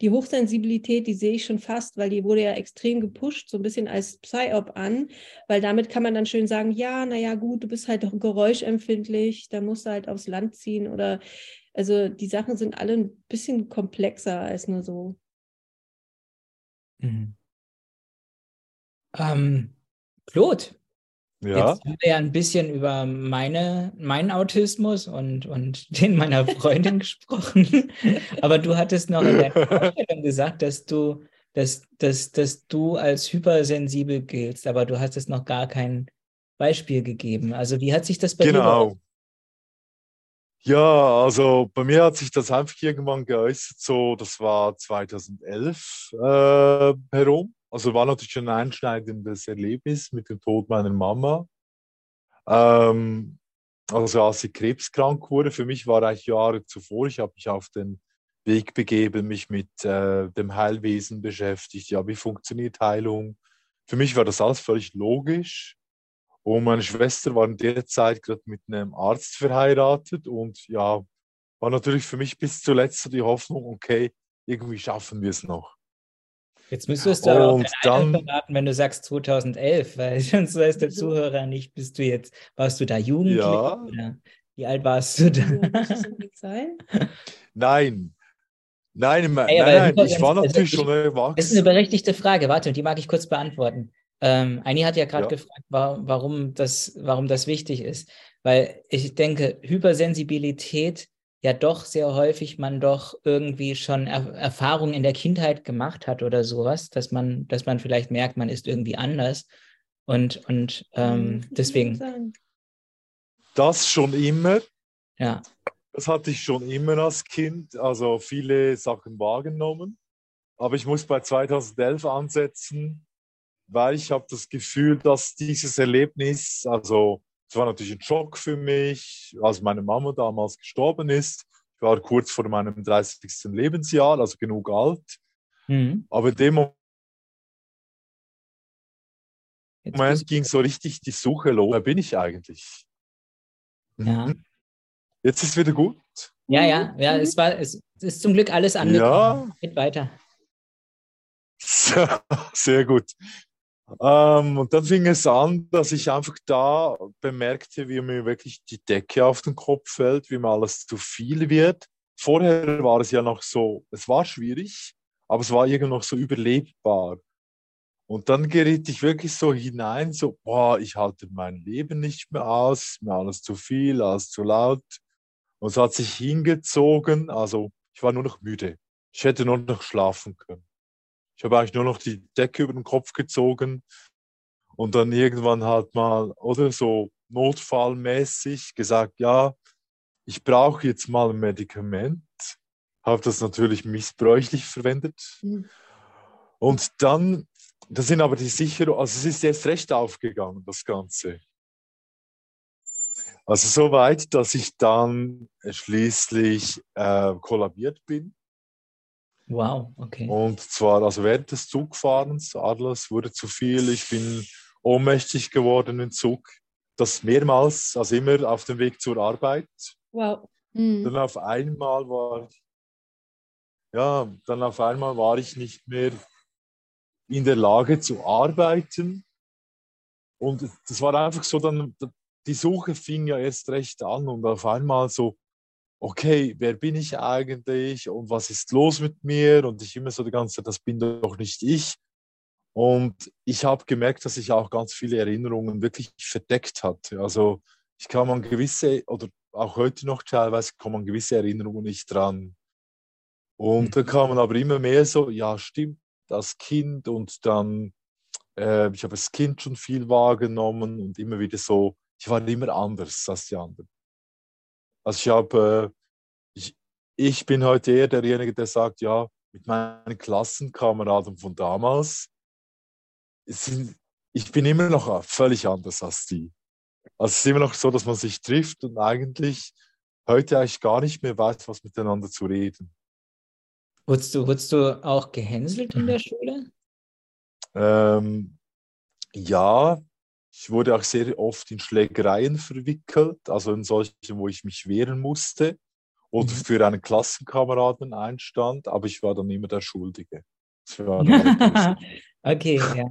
die Hochsensibilität, die sehe ich schon fast, weil die wurde ja extrem gepusht, so ein bisschen als Psyop an, weil damit kann man dann schön sagen, ja, naja, gut, du bist halt doch geräuschempfindlich, da musst du halt aufs Land ziehen oder also die Sachen sind alle ein bisschen komplexer als nur so. Mhm. Ähm, Claude, ja. Jetzt haben wir ja ein bisschen über meine, meinen Autismus und, und den meiner Freundin gesprochen. Aber du hattest noch in deiner Vorstellung gesagt, dass du, dass, dass, dass du als hypersensibel giltst, aber du hast es noch gar kein Beispiel gegeben. Also wie hat sich das bei genau. dir ja, also bei mir hat sich das einfach irgendwann geäußert, so das war 2011 äh, herum. Also war natürlich ein einschneidendes Erlebnis mit dem Tod meiner Mama. Ähm, also als sie krebskrank wurde, für mich war eigentlich Jahre zuvor, ich habe mich auf den Weg begeben, mich mit äh, dem Heilwesen beschäftigt. Ja, wie funktioniert Heilung? Für mich war das alles völlig logisch. Und meine Schwester war in der Zeit gerade mit einem Arzt verheiratet und ja, war natürlich für mich bis zuletzt so die Hoffnung, okay, irgendwie schaffen wir es noch. Jetzt müsstest du aber auch dann verraten, wenn du sagst 2011, weil sonst weiß der Zuhörer nicht, bist du jetzt, warst du da jugendlich ja. oder wie alt warst du da? Nein, Nein, nein, nein, nein ich war natürlich also, schon erwachsen. Das ist eine berechtigte Frage, warte, und die mag ich kurz beantworten. Ähm, Aini hat ja gerade ja. gefragt, warum das, warum das wichtig ist. Weil ich denke, Hypersensibilität ja doch sehr häufig man doch irgendwie schon er Erfahrungen in der Kindheit gemacht hat oder sowas, dass man, dass man vielleicht merkt, man ist irgendwie anders. Und, und ähm, deswegen. Das schon immer. Ja. Das hatte ich schon immer als Kind, also viele Sachen wahrgenommen. Aber ich muss bei 2011 ansetzen, weil ich habe das Gefühl, dass dieses Erlebnis, also es war natürlich ein Schock für mich, als meine Mama damals gestorben ist. Ich war kurz vor meinem 30. Lebensjahr, also genug alt. Mhm. Aber in dem Moment ging so richtig die Suche los. Wer bin ich eigentlich? Ja. Mhm. Jetzt ist wieder gut. Ja, ja, ja, es war, es ist zum Glück alles angekommen. Ja. Geht weiter. Sehr gut. Ähm, und dann fing es an, dass ich einfach da bemerkte, wie mir wirklich die Decke auf den Kopf fällt, wie mir alles zu viel wird. Vorher war es ja noch so, es war schwierig, aber es war irgendwie noch so überlebbar. Und dann geriet ich wirklich so hinein, so, boah, ich halte mein Leben nicht mehr aus, mir alles zu viel, alles zu laut. Und es hat sich hingezogen, also ich war nur noch müde. Ich hätte nur noch schlafen können. Ich habe eigentlich nur noch die Decke über den Kopf gezogen und dann irgendwann halt mal, oder so notfallmäßig gesagt, ja, ich brauche jetzt mal ein Medikament. Habe das natürlich missbräuchlich verwendet. Mhm. Und dann, da sind aber die Sicherung, also es ist jetzt recht aufgegangen, das Ganze. Also so weit, dass ich dann schließlich äh, kollabiert bin Wow, okay. Und zwar also während des Zugfahrens, Adlers wurde zu viel, ich bin ohnmächtig geworden im Zug. Das mehrmals, also immer auf dem Weg zur Arbeit. Wow. Mhm. Dann auf einmal war ich, ja, dann auf einmal war ich nicht mehr in der Lage zu arbeiten. Und das war einfach so, dann die Suche fing ja erst recht an und auf einmal so, okay, wer bin ich eigentlich und was ist los mit mir? Und ich immer so die ganze Zeit, das bin doch nicht ich. Und ich habe gemerkt, dass ich auch ganz viele Erinnerungen wirklich verdeckt hatte. Also ich kam an gewisse, oder auch heute noch teilweise, kommen an gewisse Erinnerungen nicht dran. Und dann kamen aber immer mehr so, ja, stimmt, das Kind und dann, äh, ich habe das Kind schon viel wahrgenommen und immer wieder so, ich war immer anders als die anderen. Also ich habe, äh, ich, ich bin heute eher derjenige, der sagt, ja, mit meinen Klassenkameraden von damals, sind, ich bin immer noch völlig anders als die. Also es ist immer noch so, dass man sich trifft und eigentlich heute eigentlich gar nicht mehr weiß, was miteinander zu reden. Wurdest du, wurdest du auch gehänselt in der Schule? Ähm, ja, ich wurde auch sehr oft in Schlägereien verwickelt, also in solchen, wo ich mich wehren musste oder mhm. für einen Klassenkameraden einstand, aber ich war dann immer der Schuldige. okay, ja.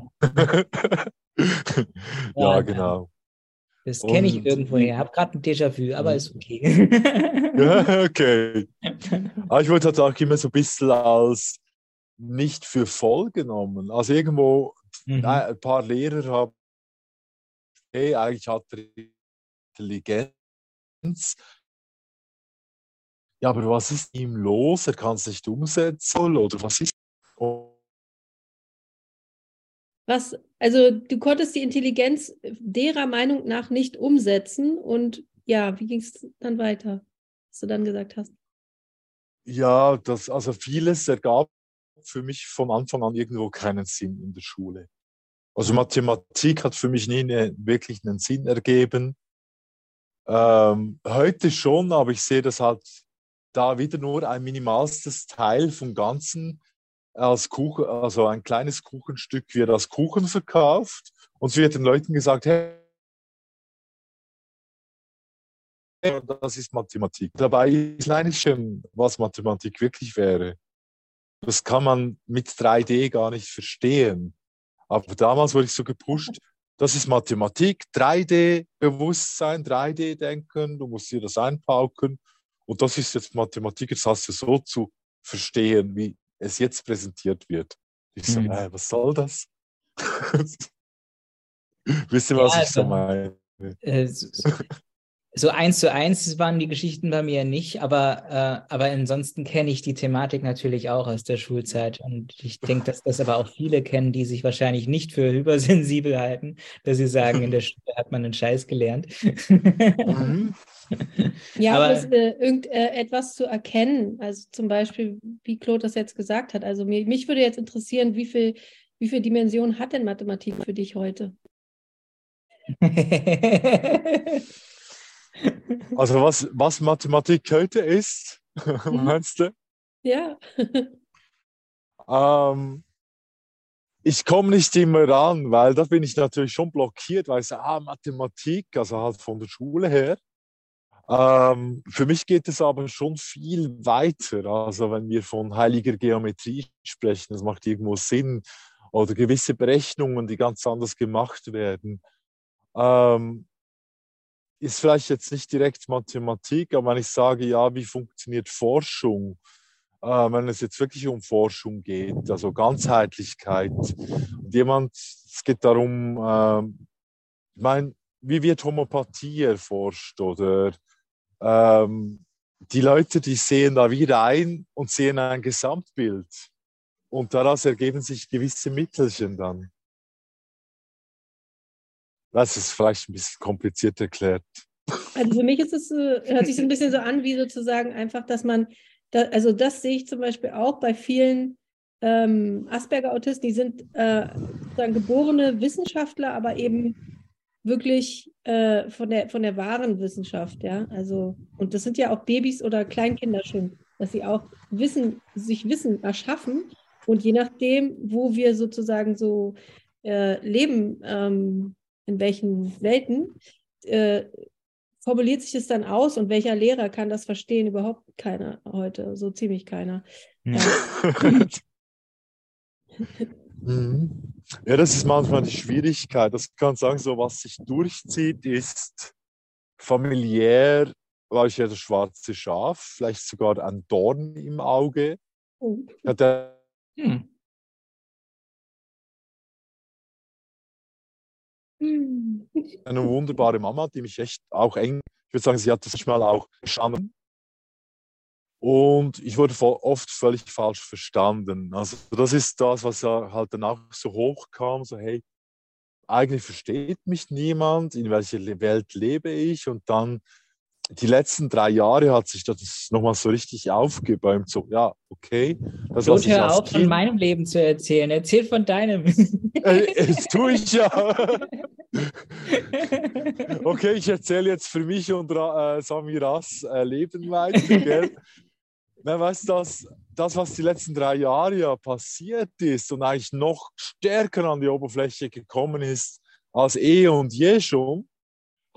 ja, genau. Das kenne ich irgendwoher. Ich habe gerade ein Déjà-vu, aber ist okay. ja, okay. Aber ich wurde halt auch immer so ein bisschen als nicht für voll genommen. Also irgendwo, mhm. ein paar Lehrer haben eigentlich hat er Intelligenz. Ja, aber was ist ihm los? Er kann es nicht umsetzen oder was ist? Was, also du konntest die Intelligenz derer Meinung nach nicht umsetzen und ja, wie ging es dann weiter, was du dann gesagt hast? Ja, das, also vieles ergab für mich von Anfang an irgendwo keinen Sinn in der Schule. Also Mathematik hat für mich nie eine, wirklich einen Sinn ergeben. Ähm, heute schon, aber ich sehe das halt da wieder nur ein minimalstes Teil vom Ganzen als Kuchen, also ein kleines Kuchenstück wird als Kuchen verkauft und es wird den Leuten gesagt, hey, das ist Mathematik. Dabei ist schon, was Mathematik wirklich wäre. Das kann man mit 3D gar nicht verstehen. Aber damals wurde ich so gepusht, das ist Mathematik, 3D-Bewusstsein, 3D-Denken, du musst dir das einpauken. Und das ist jetzt Mathematik, jetzt hast du so zu verstehen, wie es jetzt präsentiert wird. Ich so, mhm. äh, was soll das? Wisst ihr, was ja, ich so also, meine? Äh, so eins zu eins waren die Geschichten bei mir nicht, aber, äh, aber ansonsten kenne ich die Thematik natürlich auch aus der Schulzeit. Und ich denke, dass das aber auch viele kennen, die sich wahrscheinlich nicht für hypersensibel halten, dass sie sagen, in der Schule hat man einen Scheiß gelernt. Mhm. Ja, aber es, äh, irgendetwas äh, zu erkennen, also zum Beispiel, wie Claude das jetzt gesagt hat. Also mir, mich würde jetzt interessieren, wie viel, wie viel Dimension hat denn Mathematik für dich heute? Also was, was Mathematik heute ist, mhm. meinst du? Ja. ähm, ich komme nicht immer ran, weil da bin ich natürlich schon blockiert, weil ich sage, ah, Mathematik, also halt von der Schule her. Ähm, für mich geht es aber schon viel weiter. Also wenn wir von heiliger Geometrie sprechen, das macht irgendwo Sinn. Oder gewisse Berechnungen, die ganz anders gemacht werden. Ähm, ist vielleicht jetzt nicht direkt Mathematik, aber wenn ich sage, ja, wie funktioniert Forschung, äh, wenn es jetzt wirklich um Forschung geht, also Ganzheitlichkeit. Und jemand, es geht darum, äh, ich meine, wie wird Homopathie erforscht oder ähm, die Leute, die sehen da wieder ein und sehen ein Gesamtbild. Und daraus ergeben sich gewisse Mittelchen dann. Das ist vielleicht ein bisschen kompliziert erklärt. Also für mich ist es, hört sich ein bisschen so an, wie sozusagen einfach, dass man, da, also das sehe ich zum Beispiel auch bei vielen ähm, Asperger-Autisten, die sind äh, sozusagen geborene Wissenschaftler, aber eben wirklich äh, von, der, von der wahren Wissenschaft, ja. Also, und das sind ja auch Babys oder Kleinkinder schon, dass sie auch Wissen, sich Wissen erschaffen. Und je nachdem, wo wir sozusagen so äh, leben, ähm, in welchen Welten, äh, formuliert sich es dann aus und welcher Lehrer kann das verstehen? Überhaupt keiner heute, so ziemlich keiner. Ja. Ja, das ist manchmal die Schwierigkeit. Das kann sagen, so was sich durchzieht, ist familiär, war ich ja das schwarze Schaf, vielleicht sogar ein Dorn im Auge. Oh. Ja, der, hm. Eine wunderbare Mama, die mich echt auch eng, ich würde sagen, sie hat das manchmal auch verstanden. Und ich wurde oft völlig falsch verstanden. Also das ist das, was ja halt dann auch so hochkam, so hey, eigentlich versteht mich niemand, in welcher Welt lebe ich und dann die letzten drei Jahre hat sich das nochmal so richtig aufgebäumt. So, ja, okay. Das, Los, hör auf, von meinem Leben zu erzählen. Erzähl von deinem. Äh, das tue ich ja. okay, ich erzähle jetzt für mich und äh, Samiras äh, Leben weiter. Gell? Na, weißt du, das, das, was die letzten drei Jahre ja passiert ist und eigentlich noch stärker an die Oberfläche gekommen ist als eh und je schon,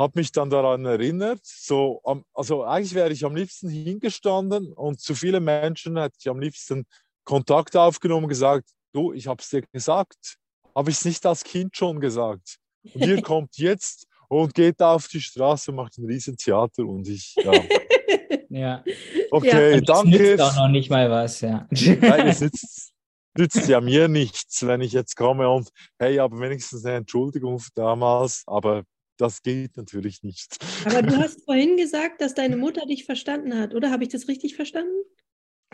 habe mich dann daran erinnert, so, also eigentlich wäre ich am liebsten hingestanden und zu vielen Menschen hätte ich am liebsten Kontakt aufgenommen und gesagt, du, ich habe es dir gesagt, habe ich es nicht als Kind schon gesagt. Und ihr kommt jetzt und geht auf die Straße und macht ein Riesentheater und ich, ja. ja. Okay, ja. danke. Nützt auch noch nicht mal was, ja. Nein, es nützt, nützt ja mir nichts, wenn ich jetzt komme und hey, aber wenigstens eine Entschuldigung für damals, aber das geht natürlich nicht. Aber du hast vorhin gesagt, dass deine Mutter dich verstanden hat, oder? Habe ich das richtig verstanden?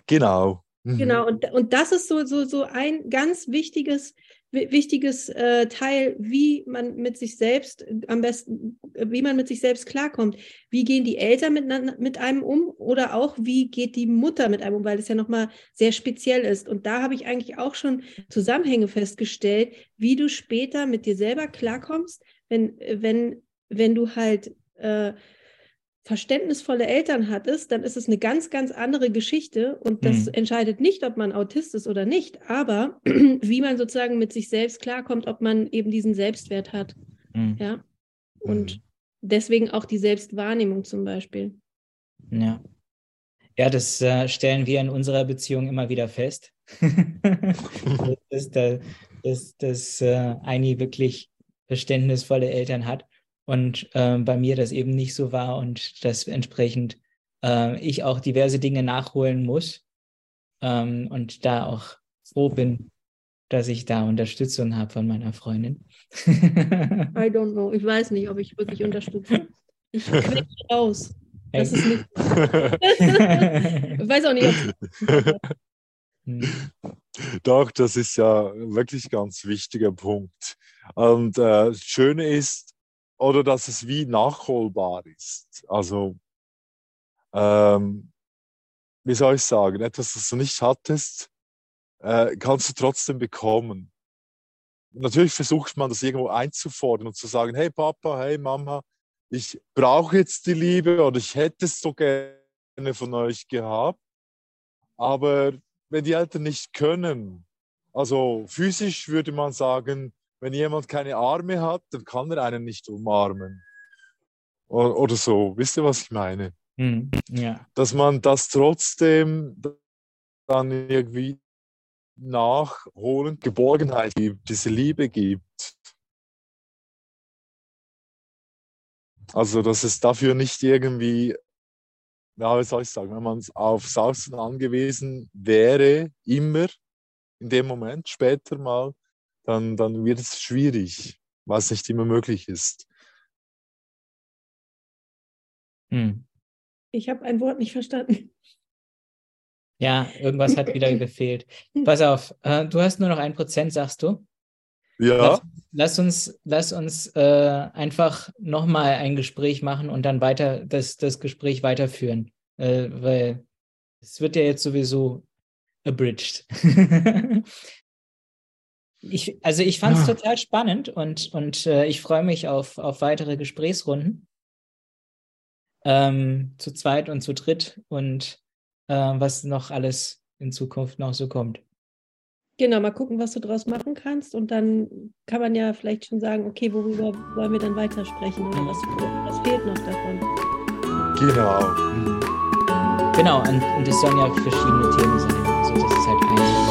Genau. Mhm. Genau, und, und das ist so, so, so ein ganz wichtiges, wichtiges äh, Teil, wie man mit sich selbst am besten, wie man mit sich selbst klarkommt. Wie gehen die Eltern mit, mit einem um oder auch wie geht die Mutter mit einem um, weil es ja nochmal sehr speziell ist. Und da habe ich eigentlich auch schon Zusammenhänge festgestellt, wie du später mit dir selber klarkommst, wenn, wenn, wenn du halt äh, verständnisvolle Eltern hattest, dann ist es eine ganz, ganz andere Geschichte. Und das mhm. entscheidet nicht, ob man Autist ist oder nicht, aber wie man sozusagen mit sich selbst klarkommt, ob man eben diesen Selbstwert hat. Mhm. Ja. Und mhm. deswegen auch die Selbstwahrnehmung zum Beispiel. Ja. Ja, das äh, stellen wir in unserer Beziehung immer wieder fest. dass, dass, dass, dass äh, Eini wirklich verständnisvolle Eltern hat und äh, bei mir das eben nicht so war und dass entsprechend äh, ich auch diverse Dinge nachholen muss ähm, und da auch froh bin, dass ich da Unterstützung habe von meiner Freundin. I don't know. Ich weiß nicht, ob ich wirklich unterstütze. Ich quetsche raus. Das ist nicht. ich weiß auch nicht, ob. Doch, das ist ja wirklich ein ganz wichtiger Punkt. Und äh, das Schöne ist, oder dass es wie nachholbar ist. Also, ähm, wie soll ich sagen, etwas, das du nicht hattest, äh, kannst du trotzdem bekommen. Natürlich versucht man das irgendwo einzufordern und zu sagen, hey Papa, hey Mama, ich brauche jetzt die Liebe oder ich hätte es so gerne von euch gehabt. Aber wenn die Eltern nicht können, also physisch würde man sagen, wenn jemand keine Arme hat, dann kann er einen nicht umarmen. Oder, oder so. Wisst ihr, was ich meine? Hm. Ja. Dass man das trotzdem dann irgendwie nachholend Geborgenheit gibt, diese Liebe gibt. Also, dass es dafür nicht irgendwie, ja, wie soll ich sagen, wenn man auf Außen angewiesen wäre, immer in dem Moment, später mal, dann, dann wird es schwierig, es nicht immer möglich ist. Hm. Ich habe ein Wort nicht verstanden. Ja, irgendwas hat wieder gefehlt. Pass auf, äh, du hast nur noch ein Prozent, sagst du? Ja, Lass, lass uns, lass uns äh, einfach nochmal ein Gespräch machen und dann weiter das, das Gespräch weiterführen. Äh, weil es wird ja jetzt sowieso abridged. ich, also ich fand es Ah. total spannend und, und äh, ich freue mich auf, auf weitere Gesprächsrunden. Ähm, zu zweit und zu dritt und äh, was noch alles in Zukunft noch so kommt. Genau, mal gucken, was du draus machen kannst. Und dann kann man ja vielleicht schon sagen, okay, worüber wollen wir dann weitersprechen oder was, was fehlt noch davon? genau. Genau, und, und es sollen ja verschiedene Themen sein. Also das ist halt eins.